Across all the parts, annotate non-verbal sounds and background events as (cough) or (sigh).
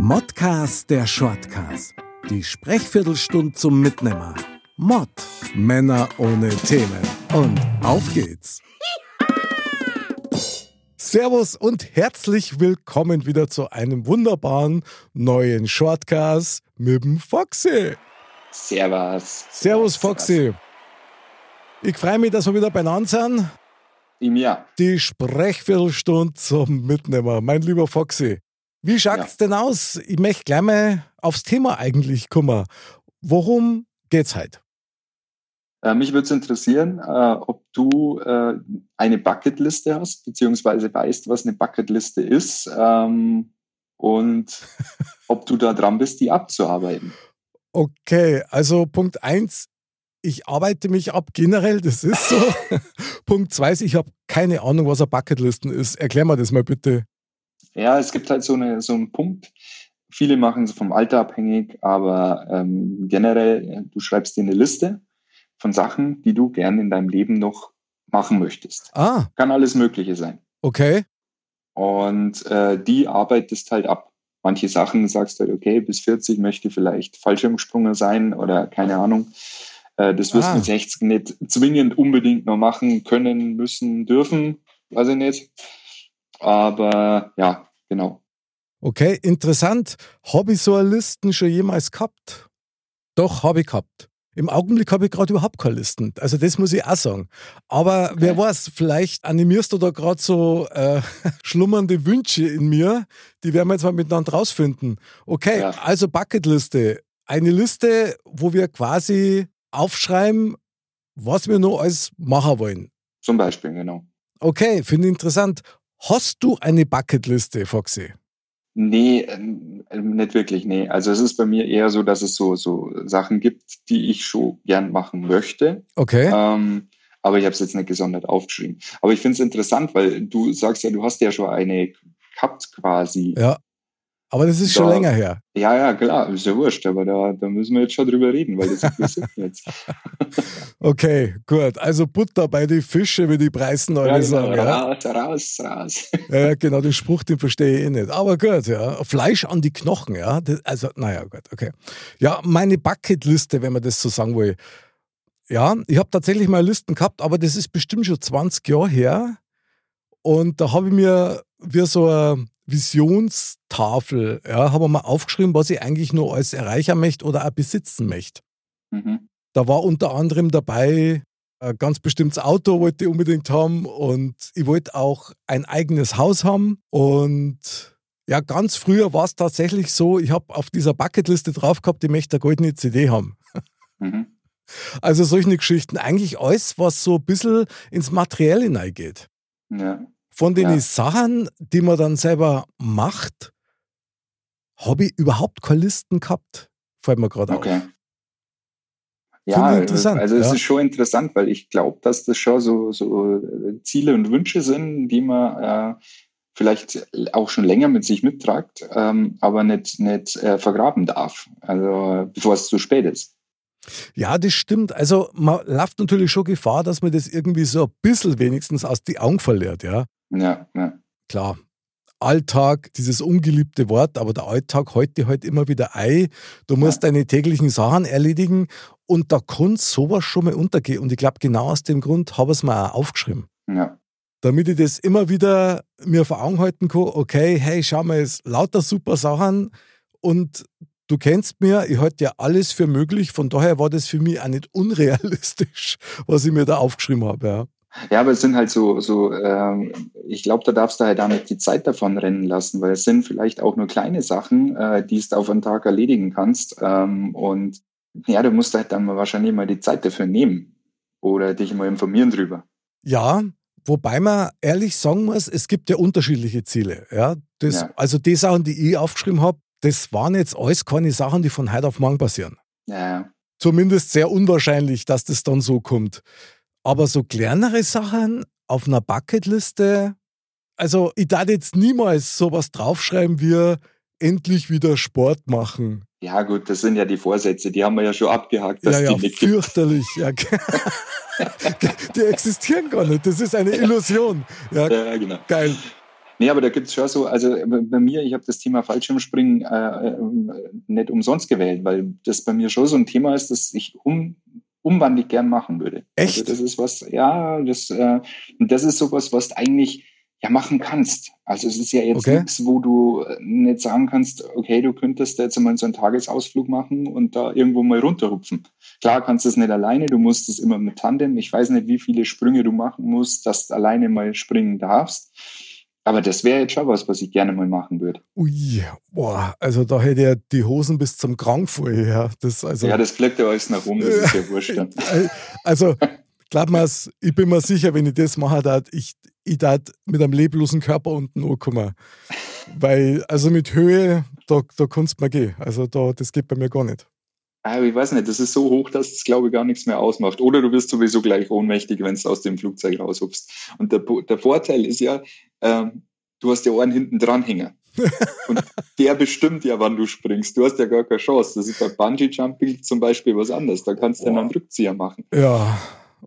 Modcast der Shortcast. Die Sprechviertelstunde zum Mitnehmer. Mod. Männer ohne Themen. Und auf geht's. Servus und herzlich willkommen wieder zu einem wunderbaren neuen Shortcast mit dem Foxy. Servus. Servus, Foxy. Ich freue mich, dass wir wieder beieinander sind. Im Jahr. Die Sprechviertelstunde zum Mitnehmer. Mein lieber Foxy. Wie schaut's ja. denn aus? Ich möchte gleich mal aufs Thema eigentlich kommen. Worum geht's heute? Äh, mich würde es interessieren, äh, ob du äh, eine Bucketliste hast, beziehungsweise weißt, was eine Bucketliste ist ähm, und (laughs) ob du da dran bist, die abzuarbeiten. Okay, also Punkt eins, ich arbeite mich ab generell, das ist so. (laughs) Punkt zwei ist, ich habe keine Ahnung, was eine Bucketliste ist. Erklär mir das mal bitte. Ja, es gibt halt so, eine, so einen Punkt. Viele machen es vom Alter abhängig, aber ähm, generell, du schreibst dir eine Liste von Sachen, die du gern in deinem Leben noch machen möchtest. Ah. Kann alles Mögliche sein. Okay. Und äh, die arbeitest halt ab. Manche Sachen sagst du halt, okay, bis 40 möchte ich vielleicht Fallschirmsprung sein oder keine Ahnung. Äh, das wirst du ah. mit 60 nicht zwingend unbedingt noch machen können, müssen, dürfen. Weiß ich nicht. Aber ja, genau. Okay, interessant. Habe ich so eine Listen schon jemals gehabt? Doch, habe ich gehabt. Im Augenblick habe ich gerade überhaupt keine Listen. Also das muss ich auch sagen. Aber okay. wer weiß, vielleicht animierst du da gerade so äh, (laughs) schlummernde Wünsche in mir. Die werden wir jetzt mal miteinander rausfinden. Okay, ja. also Bucketliste. Eine Liste, wo wir quasi aufschreiben, was wir noch alles machen wollen. Zum Beispiel, genau. Okay, finde ich interessant. Hast du eine Bucketliste, Foxy? Nee, ähm, nicht wirklich, nee. Also es ist bei mir eher so, dass es so, so Sachen gibt, die ich schon gern machen möchte. Okay. Ähm, aber ich habe es jetzt nicht gesondert aufgeschrieben. Aber ich finde es interessant, weil du sagst ja, du hast ja schon eine gehabt quasi. Ja. Aber das ist da, schon länger her. Ja, ja, klar, ist ja wurscht, aber da, da müssen wir jetzt schon drüber reden, weil das interessiert mich jetzt. (laughs) okay, gut. Also Butter bei die Fische, wie die Preisen alle ja, genau, sagen. Raus, ja? raus, raus. (laughs) ja, genau, den Spruch, den verstehe ich eh nicht. Aber gut, ja. Fleisch an die Knochen, ja. Das, also, naja, gut, okay. Ja, meine Bucketliste, wenn man das so sagen will. Ja, ich habe tatsächlich mal Listen gehabt, aber das ist bestimmt schon 20 Jahre her. Und da habe ich mir wie so eine Visionstafel, ja, habe mal aufgeschrieben, was ich eigentlich nur als erreichen möchte oder auch besitzen möchte. Mhm. Da war unter anderem dabei, ein ganz bestimmtes Auto wollte ich unbedingt haben und ich wollte auch ein eigenes Haus haben. Und ja, ganz früher war es tatsächlich so, ich habe auf dieser Bucketliste drauf gehabt, ich möchte eine goldene CD haben. Mhm. Also solche Geschichten, eigentlich alles, was so ein bisschen ins Materielle hineingeht. Ja. Von den ja. Sachen, die man dann selber macht, habe ich überhaupt keine Listen gehabt. Fällt mir gerade okay. auf. Ja, also es ja. ist schon interessant, weil ich glaube, dass das schon so, so Ziele und Wünsche sind, die man äh, vielleicht auch schon länger mit sich mittragt, ähm, aber nicht, nicht äh, vergraben darf, also bevor es zu spät ist. Ja, das stimmt. Also man läuft natürlich schon Gefahr, dass man das irgendwie so ein bisschen wenigstens aus die Augen verliert, ja. Ja, ja. Klar. Alltag, dieses ungeliebte Wort, aber der Alltag heute halt immer wieder ein. Du musst ja. deine täglichen Sachen erledigen und da kann sowas schon mal untergehen. Und ich glaube, genau aus dem Grund habe ich es mir auch aufgeschrieben. Ja. Damit ich das immer wieder mir vor Augen halten kann, okay, hey, schau mal, es lauter super Sachen und du kennst mir, ich halte ja alles für möglich, von daher war das für mich auch nicht unrealistisch, (laughs) was ich mir da aufgeschrieben habe. Ja. Ja, aber es sind halt so, so ähm, ich glaube, da darfst du halt damit die Zeit davon rennen lassen, weil es sind vielleicht auch nur kleine Sachen, äh, die du auf einen Tag erledigen kannst. Ähm, und ja, du musst halt dann wahrscheinlich mal die Zeit dafür nehmen oder dich mal informieren drüber. Ja, wobei man ehrlich sagen muss, es gibt ja unterschiedliche Ziele. Ja, das, ja. Also die Sachen, die ich aufgeschrieben habe, das waren jetzt alles keine Sachen, die von heute auf morgen passieren. Ja. Zumindest sehr unwahrscheinlich, dass das dann so kommt. Aber so kleinere Sachen auf einer Bucketliste, also ich darf jetzt niemals sowas draufschreiben wie endlich wieder Sport machen. Ja, gut, das sind ja die Vorsätze, die haben wir ja schon abgehakt. Dass ja, ja, die fürchterlich. Ja. (laughs) (laughs) die existieren gar nicht. Das ist eine Illusion. Ja, ja genau. Geil. Nee, aber da gibt es schon so, also bei mir, ich habe das Thema Fallschirmspringen äh, äh, nicht umsonst gewählt, weil das bei mir schon so ein Thema ist, das ich um, umwandlich gern machen würde. Also Echt? Also das ist was, ja, das, äh, das ist sowas, was eigentlich ja machen kannst. Also es ist ja jetzt okay. nichts, wo du äh, nicht sagen kannst, okay, du könntest jetzt mal so einen Tagesausflug machen und da irgendwo mal runterhupfen. Klar kannst du es nicht alleine, du musst es immer mit Tandem. Ich weiß nicht, wie viele Sprünge du machen musst, dass du alleine mal springen darfst. Aber das wäre jetzt schon was, was ich gerne mal machen würde. Ui, boah, also da hätte er die Hosen bis zum Krank vorher. Ja, das, also, ja, das fleckt ja alles nach oben, das ist ja (laughs) wurscht. Also, glaub mir, ich bin mir sicher, wenn ich das mache, dat, ich, ich dat mit einem leblosen Körper unten ankommen. Weil, also mit Höhe, da, da kannst du mal gehen. Also da, das geht bei mir gar nicht. Ah, ich weiß nicht, das ist so hoch, dass es, glaube ich, gar nichts mehr ausmacht. Oder du wirst sowieso gleich ohnmächtig, wenn du aus dem Flugzeug raushupst. Und der, der Vorteil ist ja, ähm, du hast ja einen hinten dranhängen. und der bestimmt ja, wann du springst. Du hast ja gar keine Chance. Das ist bei Bungee Jumping zum Beispiel was anderes. Da kannst du dann einen Rückzieher machen. Ja,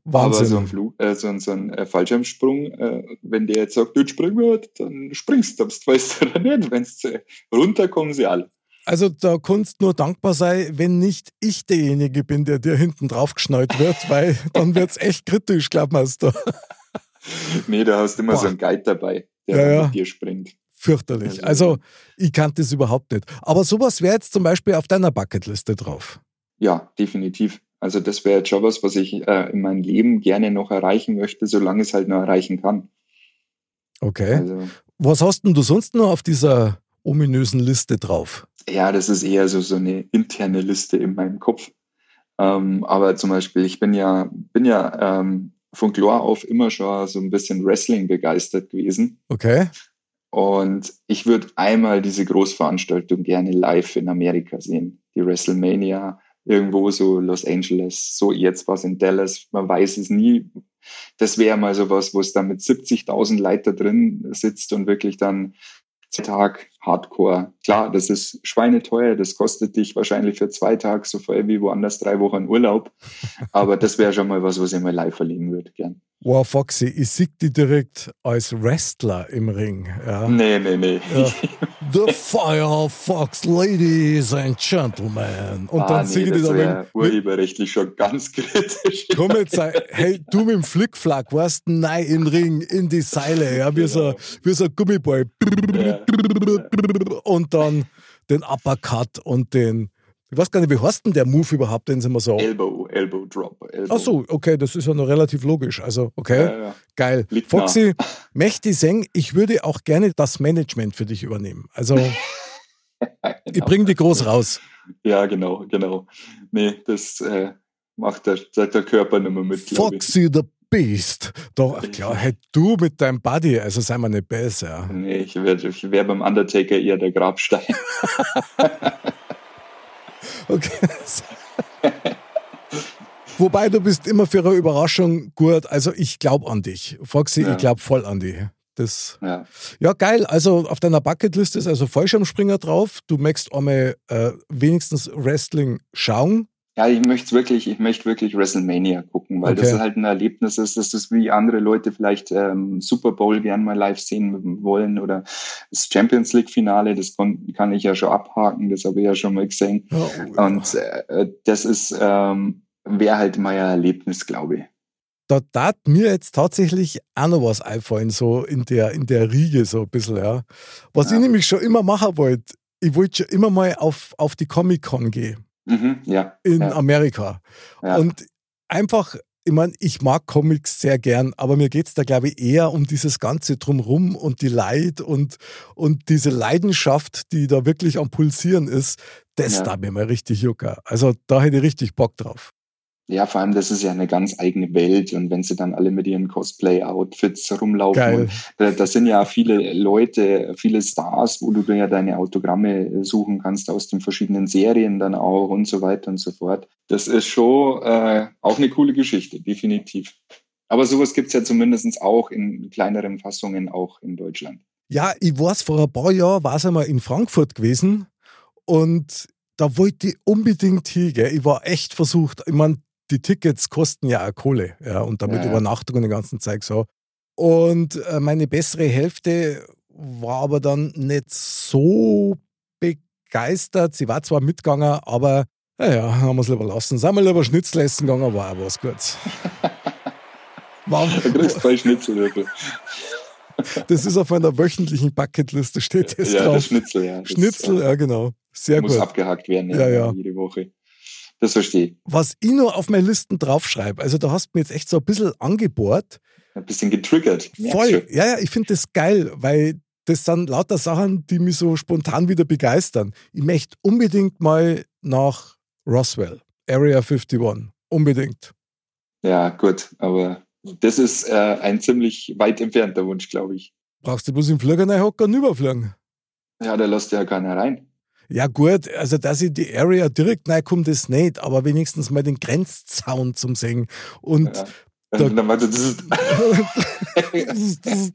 Wahnsinn. Aber so ein, Flug, äh, so ein, so ein äh, Fallschirmsprung, äh, wenn der jetzt sagt, du spring wird, dann springst du. Weißt du dann nicht. Wenn es runter kommen sie alle. Also da kannst nur dankbar sein, wenn nicht ich derjenige bin, der dir hinten drauf geschnallt wird, (laughs) weil dann wird es echt kritisch, glaub mal da. (laughs) nee, da hast du immer Boah. so einen Guide dabei, der ja, ja. mit dir springt. Fürchterlich. Also, also ich kannte das überhaupt nicht. Aber sowas wäre jetzt zum Beispiel auf deiner Bucketliste drauf. Ja, definitiv. Also das wäre jetzt schon was, was ich äh, in meinem Leben gerne noch erreichen möchte, solange es halt noch erreichen kann. Okay. Also, was hast denn du sonst noch auf dieser ominösen Liste drauf? Ja, das ist eher so, so eine interne Liste in meinem Kopf. Ähm, aber zum Beispiel, ich bin ja, bin ja ähm, von Chlor auf immer schon so ein bisschen Wrestling begeistert gewesen. Okay. Und ich würde einmal diese Großveranstaltung gerne live in Amerika sehen. Die WrestleMania, irgendwo so Los Angeles, so jetzt was in Dallas, man weiß es nie. Das wäre mal so was, wo es dann mit 70.000 Leiter drin sitzt und wirklich dann Tag Hardcore. Klar, das ist schweineteuer, das kostet dich wahrscheinlich für zwei Tage so viel wie woanders drei Wochen Urlaub. Aber das wäre schon mal was, was ich mal live erleben würde, gern. Wow, Foxy, ich sehe dich direkt als Wrestler im Ring. Ja. Nee, nee, nee. Ja. The Firefox, Ladies and Gentlemen. Und ah, dann nee, singe ich da mit, urheberrechtlich schon ganz kritisch. Komm jetzt, hey, du mit dem Flickflack, warst nein in den Ring, in die Seile, ja, wie, genau. so, wie so ein Gummiball. Ja. Und dann den Uppercut und den ich weiß gar nicht, wie heißt denn der Move überhaupt, den sie mal so. Elbow, Elbow Drop. Elbow. Ach so, okay, das ist ja noch relativ logisch. Also, okay, ja, ja. geil. Liegt Foxy, (laughs) Mächti Seng, ich würde auch gerne das Management für dich übernehmen. Also, genau. (laughs) ich bringe die groß raus. Ja, genau, genau. Nee, das äh, macht der, der Körper nicht mehr mit. Foxy the Beast. Doch, klar, hey, du mit deinem Buddy, also sei mal nicht besser. Nee, ich wäre ich wär beim Undertaker eher der Grabstein. (laughs) Okay. Wobei du bist immer für eine Überraschung gut. Also ich glaube an dich. Foxy, ja. ich glaube voll an dich. Das, ja. ja. geil. Also auf deiner Bucketliste ist also Fallschirmspringer drauf. Du möchtest einmal äh, wenigstens Wrestling schauen. Ja, ich möchte wirklich, ich möchte wirklich WrestleMania gucken, weil okay. das halt ein Erlebnis ist, dass das wie andere Leute vielleicht ähm, Super Bowl gern mal live sehen wollen oder das Champions League Finale, das kann ich ja schon abhaken, das habe ich ja schon mal gesehen. Oh, ja. Und äh, das ist, ähm, wäre halt mal ein Erlebnis, glaube ich. Da tat mir jetzt tatsächlich auch noch was einfallen, so in der, in der Riege so ein bisschen, ja. Was ja. ich nämlich schon immer machen wollte, ich wollte schon immer mal auf, auf die Comic-Con gehen. Mhm, ja, in ja. Amerika. Ja. Und einfach, ich meine, ich mag Comics sehr gern, aber mir geht es da, glaube ich, eher um dieses Ganze drumrum und die Leid und, und diese Leidenschaft, die da wirklich am Pulsieren ist, das ja. da mir mal richtig jucker. Also da hätte ich richtig Bock drauf. Ja, vor allem, das ist ja eine ganz eigene Welt. Und wenn sie dann alle mit ihren Cosplay-Outfits rumlaufen, da, da, sind ja viele Leute, viele Stars, wo du ja deine Autogramme suchen kannst aus den verschiedenen Serien dann auch und so weiter und so fort. Das ist schon äh, auch eine coole Geschichte, definitiv. Aber sowas gibt es ja zumindest auch in kleineren Fassungen auch in Deutschland. Ja, ich weiß, vor ein paar Jahren war es einmal in Frankfurt gewesen und da wollte ich unbedingt hin. Gell. Ich war echt versucht. Ich meine, die Tickets kosten ja auch Kohle, ja, und damit ja. Übernachtung und den ganzen Zeug so. Und äh, meine bessere Hälfte war aber dann nicht so begeistert. Sie war zwar mitgegangen, aber naja, haben wir es lieber lassen. Sind wir lieber Schnitzel essen gegangen, war auch was Gutes. (laughs) War, du kriegst zwei Schnitzel. Das ist auf einer wöchentlichen Bucketliste, steht das ja, drauf. Schnitzel, ja. Schnitzel, ja, genau. Sehr muss gut. Muss abgehakt werden, ja, ja, jede Woche. Das verstehe ich. Was ich nur auf meine Listen draufschreibe, also da hast du mir jetzt echt so ein bisschen angebohrt. Ein bisschen getriggert. Voll. Ja, ja, ich finde das geil, weil das sind lauter Sachen, die mich so spontan wieder begeistern. Ich möchte unbedingt mal nach Roswell, Area 51. Unbedingt. Ja, gut, aber das ist äh, ein ziemlich weit entfernter Wunsch, glaube ich. Brauchst du bloß im Flieger reinhocken und überfliegen? Ja, da lässt ja keiner rein. Ja, gut, also dass ich die Area direkt reinkomme, das nicht, aber wenigstens mal den Grenzzaun zum Singen. Und ja. Da, dann meinte, das ist. (laughs)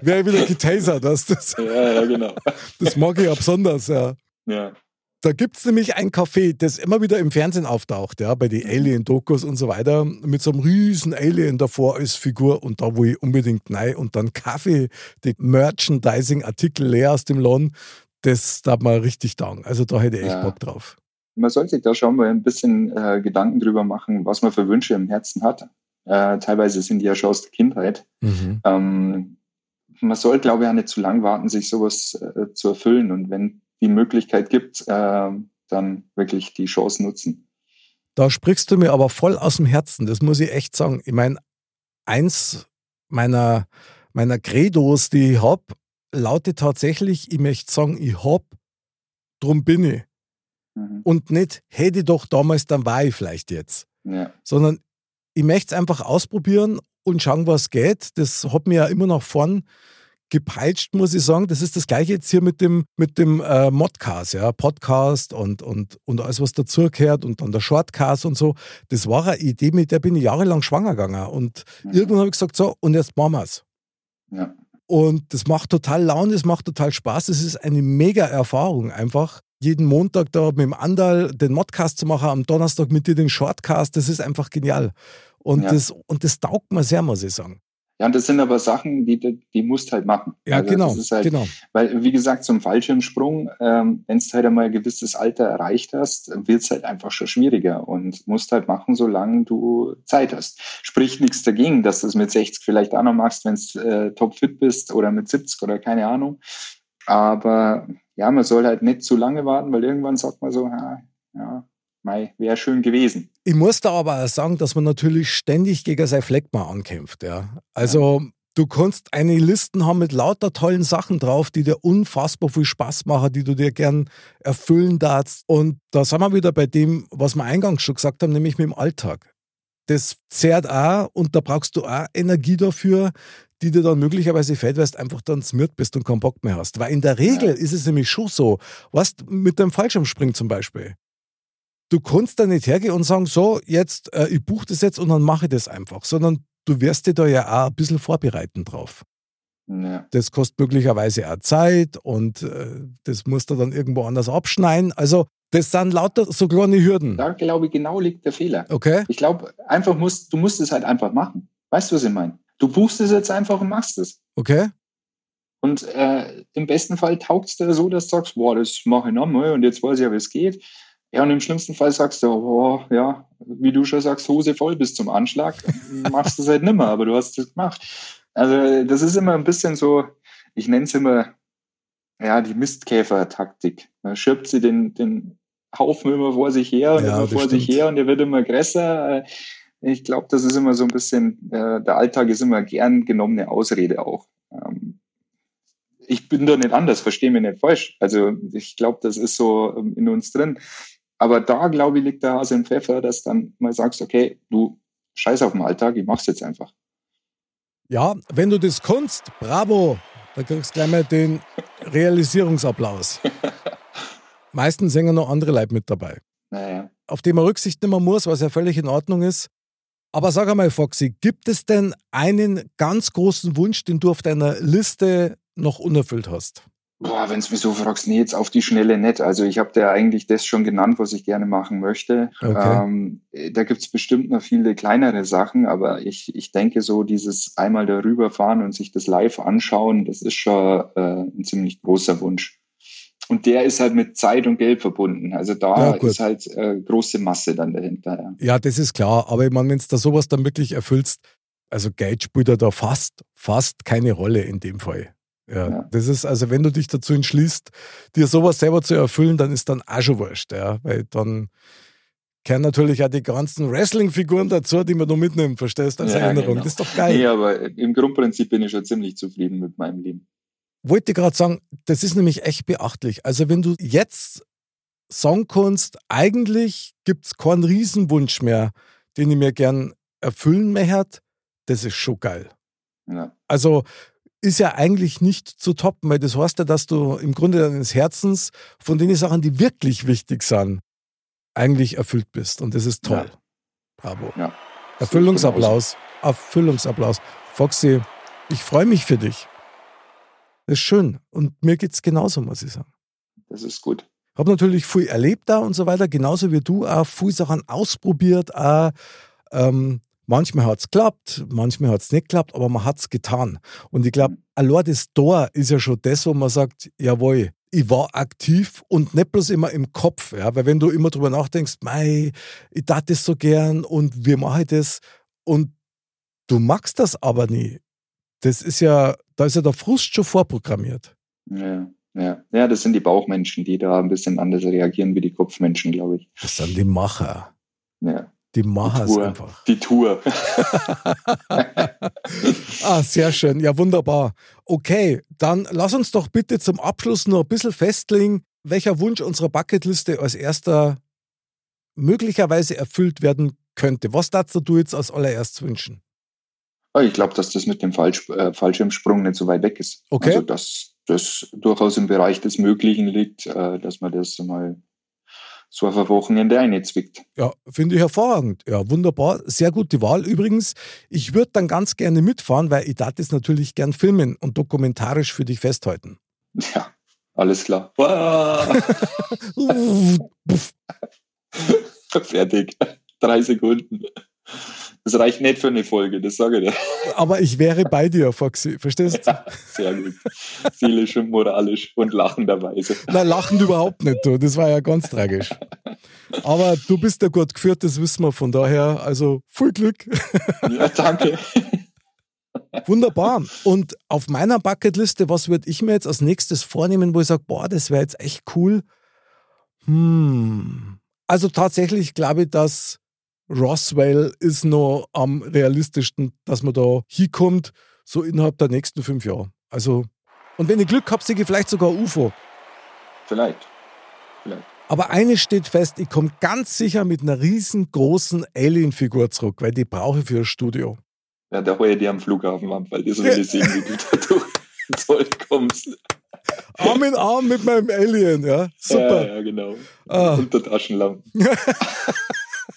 Wäre wieder getasert, was das? Ja, ja, genau. Das mag ich ja besonders, ja. Ja. Da gibt es nämlich ein Café, das immer wieder im Fernsehen auftaucht, ja, bei den mhm. Alien-Dokus und so weiter, mit so einem riesen Alien davor als Figur und da wo ich unbedingt nein und dann Kaffee, die Merchandising-Artikel leer aus dem Laden, das darf man richtig danken. Also da hätte ich echt ja. Bock drauf. Man sollte sich da schon mal ein bisschen äh, Gedanken drüber machen, was man für Wünsche im Herzen hat. Äh, teilweise sind die ja schon aus der Kindheit. Mhm. Ähm, man soll, glaube ich, auch nicht zu lang warten, sich sowas äh, zu erfüllen. Und wenn die Möglichkeit gibt, äh, dann wirklich die Chance nutzen. Da sprichst du mir aber voll aus dem Herzen, das muss ich echt sagen. Ich meine, eins meiner, meiner Credos, die ich habe, lautet tatsächlich, ich möchte sagen, ich habe, drum bin ich. Mhm. Und nicht, hätte ich doch damals, dann war ich vielleicht jetzt. Ja. Sondern ich möchte es einfach ausprobieren und schauen, was geht. Das hat mir ja immer nach vorn gepeitscht, muss ich sagen. Das ist das gleiche jetzt hier mit dem, mit dem äh, Modcast, ja, Podcast und, und, und alles, was dazugehört und dann der Shortcast und so. Das war eine Idee, mit der bin ich jahrelang schwanger gegangen. Und mhm. irgendwann habe ich gesagt, so, und jetzt machen wir es. Ja. Und das macht total Laune, das macht total Spaß. Das ist eine mega Erfahrung einfach. Jeden Montag da mit dem Andal den Modcast zu machen, am Donnerstag mit dir den Shortcast, das ist einfach genial. Und, ja. das, und das taugt mir sehr, muss ich sagen. Ja, und das sind aber Sachen, die, die musst halt machen. Ja, also genau, halt, genau. Weil, wie gesagt, zum Fallschirmsprung, ähm, wenn du halt einmal ein gewisses Alter erreicht hast, wird es halt einfach schon schwieriger und musst halt machen, solange du Zeit hast. Spricht nichts dagegen, dass du es mit 60 vielleicht auch noch machst, wenn du äh, topfit bist oder mit 70 oder keine Ahnung. Aber ja, man soll halt nicht zu lange warten, weil irgendwann sagt man so, ja, ja wäre schön gewesen. Ich muss da aber auch sagen, dass man natürlich ständig gegen sein Fleckma ankämpft. Ja. Also ja. du kannst eine Listen haben mit lauter tollen Sachen drauf, die dir unfassbar viel Spaß machen, die du dir gern erfüllen darfst. Und da sind wir wieder bei dem, was wir eingangs schon gesagt haben, nämlich mit dem Alltag. Das zehrt auch und da brauchst du auch Energie dafür, die dir dann möglicherweise fällt, weil du einfach dann smirt bist und keinen Bock mehr hast. Weil in der Regel ja. ist es nämlich schon so, was mit dem Fallschirmspringen zum Beispiel du kannst da nicht hergehen und sagen, so, jetzt, äh, ich buche das jetzt und dann mache ich das einfach, sondern du wirst dir da ja auch ein bisschen vorbereiten drauf. Ja. Das kostet möglicherweise auch Zeit und äh, das musst du dann irgendwo anders abschneiden. Also, das sind lauter so kleine Hürden. Da glaube ich, genau liegt der Fehler. Okay. Ich glaube, einfach musst, du musst es halt einfach machen. Weißt du, was ich meine? Du buchst es jetzt einfach und machst es. Okay. Und äh, im besten Fall taugt es dir so, dass du sagst, boah, das mache ich nochmal und jetzt weiß ich ja, wie es geht. Ja, und im schlimmsten Fall sagst du, oh, ja, wie du schon sagst, Hose voll bis zum Anschlag, (laughs) machst du es halt nimmer, aber du hast es gemacht. Also das ist immer ein bisschen so, ich nenne es immer, ja, die Mistkäfer-Taktik. Man schirbt sie den, den Haufen immer vor sich her und ja, immer vor stimmt. sich her und der wird immer größer. Ich glaube, das ist immer so ein bisschen, äh, der Alltag ist immer gern genommene Ausrede auch. Ähm, ich bin da nicht anders, verstehe mich nicht falsch. Also ich glaube, das ist so ähm, in uns drin. Aber da, glaube ich, liegt der Hase im Pfeffer, dass dann mal sagst, okay, du scheiß auf den Alltag, ich mach's jetzt einfach. Ja, wenn du das kannst, bravo, da kriegst du gleich mal den (laughs) Realisierungsapplaus. Meistens ja noch andere Leute mit dabei. Naja. Auf die man Rücksicht nehmen muss, was ja völlig in Ordnung ist. Aber sag einmal, Foxy, gibt es denn einen ganz großen Wunsch, den du auf deiner Liste noch unerfüllt hast? Boah, wenn du mich so fragst, nee, jetzt auf die Schnelle nicht. Also ich habe dir eigentlich das schon genannt, was ich gerne machen möchte. Okay. Ähm, da gibt's bestimmt noch viele kleinere Sachen, aber ich, ich denke so, dieses einmal darüber fahren und sich das live anschauen, das ist schon äh, ein ziemlich großer Wunsch. Und der ist halt mit Zeit und Geld verbunden. Also da ja, ist halt äh, große Masse dann dahinter. Ja. ja, das ist klar. Aber ich meine, wenn du da sowas dann wirklich erfüllst, also Geld spielt da fast, fast keine Rolle in dem Fall. Ja, ja, das ist, also wenn du dich dazu entschließt, dir sowas selber zu erfüllen, dann ist dann auch schon wurscht, ja, weil dann kennen natürlich auch die ganzen Wrestling-Figuren dazu, die man noch mitnimmt, verstehst, als ja, Erinnerung. Genau. Das ist doch geil. Nee, aber im Grundprinzip bin ich schon ziemlich zufrieden mit meinem Leben. Wollte gerade sagen, das ist nämlich echt beachtlich. Also wenn du jetzt kannst, eigentlich gibt es keinen Riesenwunsch mehr, den ich mir gern erfüllen möchte, das ist schon geil. Ja. Also ist ja eigentlich nicht zu toppen, weil das heißt ja, dass du im Grunde deines Herzens von den Sachen, die wirklich wichtig sind, eigentlich erfüllt bist. Und das ist toll. Ja. Bravo. Ja. Erfüllungsapplaus. Erfüllungsapplaus. Foxy, ich freue mich für dich. Das ist schön. Und mir geht es genauso, muss ich sagen. Das ist gut. Ich habe natürlich viel erlebt da und so weiter, genauso wie du auch viel Sachen ausprobiert, auch ähm, Manchmal hat es geklappt, manchmal hat es nicht geklappt, aber man hat es getan. Und ich glaube, allein das Tor ist ja schon das, wo man sagt, jawohl, ich war aktiv und nicht bloß immer im Kopf. Ja? Weil wenn du immer drüber nachdenkst, mei, ich tat das so gern und wie mache ich das? Und du magst das aber nie. Das ist ja, da ist ja der Frust schon vorprogrammiert. Ja. Ja. ja, das sind die Bauchmenschen, die da ein bisschen anders reagieren wie die Kopfmenschen, glaube ich. Das sind die Macher. Ja. Die machen es einfach. Die Tour. (laughs) ah, sehr schön. Ja, wunderbar. Okay, dann lass uns doch bitte zum Abschluss noch ein bisschen festlegen, welcher Wunsch unserer Bucketliste als erster möglicherweise erfüllt werden könnte. Was darfst du jetzt als allererst wünschen? Ah, ich glaube, dass das mit dem Fallsch äh, Fallschirmsprung nicht so weit weg ist. Okay. Also, dass das durchaus im Bereich des Möglichen liegt, äh, dass man das mal so auf ein Wochenende einzwickt. Ja, finde ich hervorragend. Ja, wunderbar. Sehr gute Wahl. Übrigens, ich würde dann ganz gerne mitfahren, weil ich das natürlich gern filmen und dokumentarisch für dich festhalten. (laughs) Ja, alles klar. (laughs) (laughs) Fertig. Drei Sekunden. Das reicht nicht für eine Folge, das sage ich dir. Aber ich wäre bei dir, Foxy, verstehst du? Sehr gut. Seelisch und moralisch und lachenderweise. Nein, lachend überhaupt nicht, du. Das war ja ganz tragisch. Aber du bist ja gut geführt, das wissen wir von daher. Also viel Glück. Ja, danke. Wunderbar. Und auf meiner Bucketliste, was würde ich mir jetzt als nächstes vornehmen, wo ich sage, boah, das wäre jetzt echt cool? Hm. Also tatsächlich glaube ich, dass Roswell ist noch am realistischsten, dass man da hinkommt, so innerhalb der nächsten fünf Jahre. Also, und wenn ich Glück habe, sehe ich vielleicht sogar UFO. Vielleicht. Vielleicht. Aber eines steht fest, ich komme ganz sicher mit einer riesengroßen Alien-Figur zurück, weil die brauche ich für ein Studio. Ja, da hole ich die am Flughafen ab, weil die so will sehen, wie du da durch Zoll kommst. Arm in Arm mit meinem Alien, ja. Super. Ja, ja genau. Ah. Unter Taschenlampen. (laughs)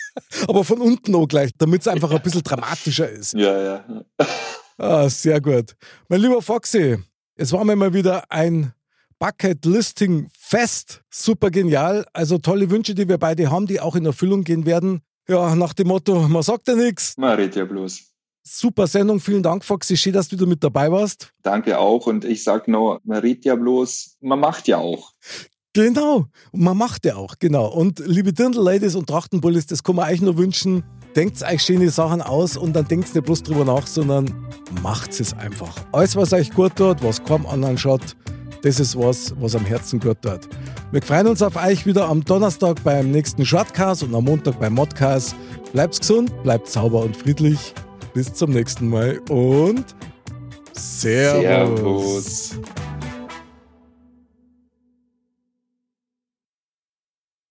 (laughs) Aber von unten auch gleich, damit es einfach ein bisschen dramatischer ist. Ja, ja. Ah, sehr gut. Mein lieber Foxy, es war mir mal wieder ein Bucket Listing Fest. Super genial. Also tolle Wünsche, die wir beide haben, die auch in Erfüllung gehen werden. Ja, nach dem Motto, man sagt ja nichts. Man redet ja bloß. Super Sendung, vielen Dank, Foxy. Schön, dass du wieder mit dabei warst. Danke auch. Und ich sag nur, man redet ja bloß, man macht ja auch. Genau, man macht ja auch, genau. Und liebe Dirndl-Ladies und Trachtenbullis, das kann man euch nur wünschen. Denkt euch schöne Sachen aus und dann denkt nicht bloß drüber nach, sondern macht es einfach. Alles, was euch gut tut, was kaum anderen schaut, das ist was, was am Herzen gut tut. Wir freuen uns auf euch wieder am Donnerstag beim nächsten Shortcast und am Montag beim Modcast. Bleibt gesund, bleibt sauber und friedlich. Bis zum nächsten Mal und Servus. Servus.